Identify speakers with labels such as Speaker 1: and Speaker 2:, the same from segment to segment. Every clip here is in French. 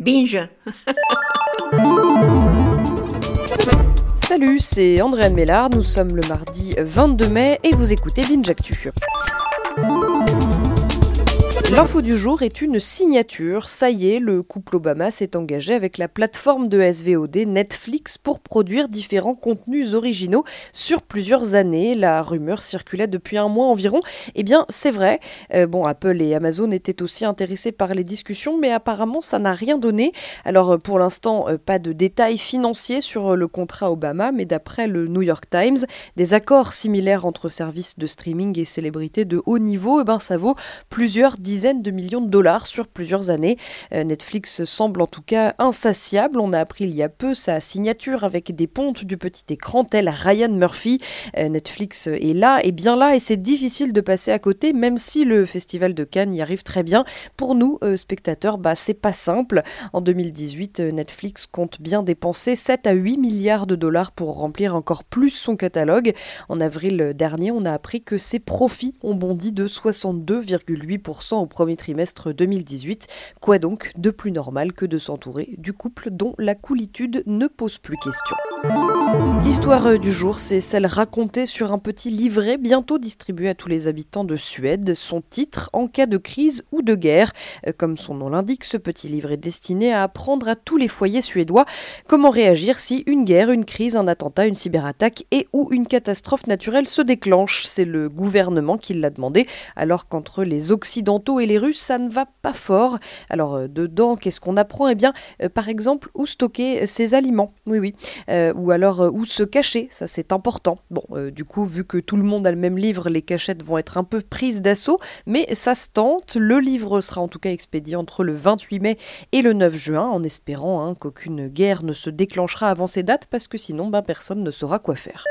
Speaker 1: Binge.
Speaker 2: Salut, c'est Andréane Mélard, nous sommes le mardi 22 mai et vous écoutez Binge Actu. L'info du jour est une signature. Ça y est, le couple Obama s'est engagé avec la plateforme de SVOD Netflix pour produire différents contenus originaux sur plusieurs années. La rumeur circulait depuis un mois environ. Eh bien, c'est vrai. Euh, bon, Apple et Amazon étaient aussi intéressés par les discussions, mais apparemment, ça n'a rien donné. Alors, pour l'instant, euh, pas de détails financiers sur le contrat Obama, mais d'après le New York Times, des accords similaires entre services de streaming et célébrités de haut niveau, eh ben, ça vaut plusieurs dizaines de millions de dollars sur plusieurs années. Euh, Netflix semble en tout cas insatiable. On a appris il y a peu sa signature avec des pontes du petit écran tel Ryan Murphy. Euh, Netflix est là et bien là et c'est difficile de passer à côté même si le festival de Cannes y arrive très bien. Pour nous, euh, spectateurs, bah, c'est pas simple. En 2018, Netflix compte bien dépenser 7 à 8 milliards de dollars pour remplir encore plus son catalogue. En avril dernier, on a appris que ses profits ont bondi de 62,8% au premier trimestre 2018. Quoi donc de plus normal que de s'entourer du couple dont la coolitude ne pose plus question? L'histoire euh, du jour, c'est celle racontée sur un petit livret bientôt distribué à tous les habitants de Suède. Son titre, En cas de crise ou de guerre. Euh, comme son nom l'indique, ce petit livre est destiné à apprendre à tous les foyers suédois comment réagir si une guerre, une crise, un attentat, une cyberattaque et ou une catastrophe naturelle se déclenche. C'est le gouvernement qui l'a demandé, alors qu'entre les Occidentaux et les Russes, ça ne va pas fort. Alors euh, dedans, qu'est-ce qu'on apprend? Eh bien, par exemple, où stocker ses aliments? Oui, oui. ou alors où se cacher, ça c'est important. Bon, euh, du coup, vu que tout le monde a le même livre, les cachettes vont être un peu prises d'assaut, mais ça se tente. Le livre sera en tout cas expédié entre le 28 mai et le 9 juin, en espérant hein, qu'aucune guerre ne se déclenchera avant ces dates, parce que sinon, ben, personne ne saura quoi faire.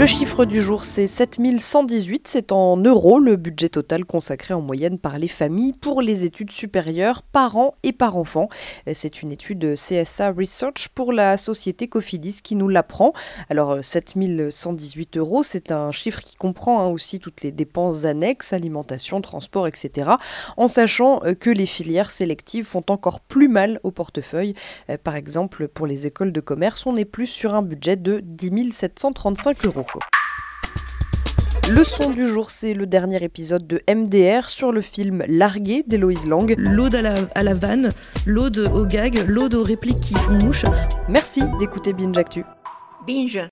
Speaker 2: Le chiffre du jour, c'est 7118. C'est en euros le budget total consacré en moyenne par les familles pour les études supérieures par an et par enfant. C'est une étude CSA Research pour la société Cofidis qui nous l'apprend. Alors 7118 euros, c'est un chiffre qui comprend hein, aussi toutes les dépenses annexes, alimentation, transport, etc. En sachant euh, que les filières sélectives font encore plus mal au portefeuille. Euh, par exemple, pour les écoles de commerce, on est plus sur un budget de 10 735 euros. Le son du jour, c'est le dernier épisode de MDR sur le film Largué d'Héloïse Lang.
Speaker 3: L'ode à la, à la vanne, l'ode au gag, l'ode aux répliques qui font mouche.
Speaker 2: Merci d'écouter Binge Actu.
Speaker 1: Binge.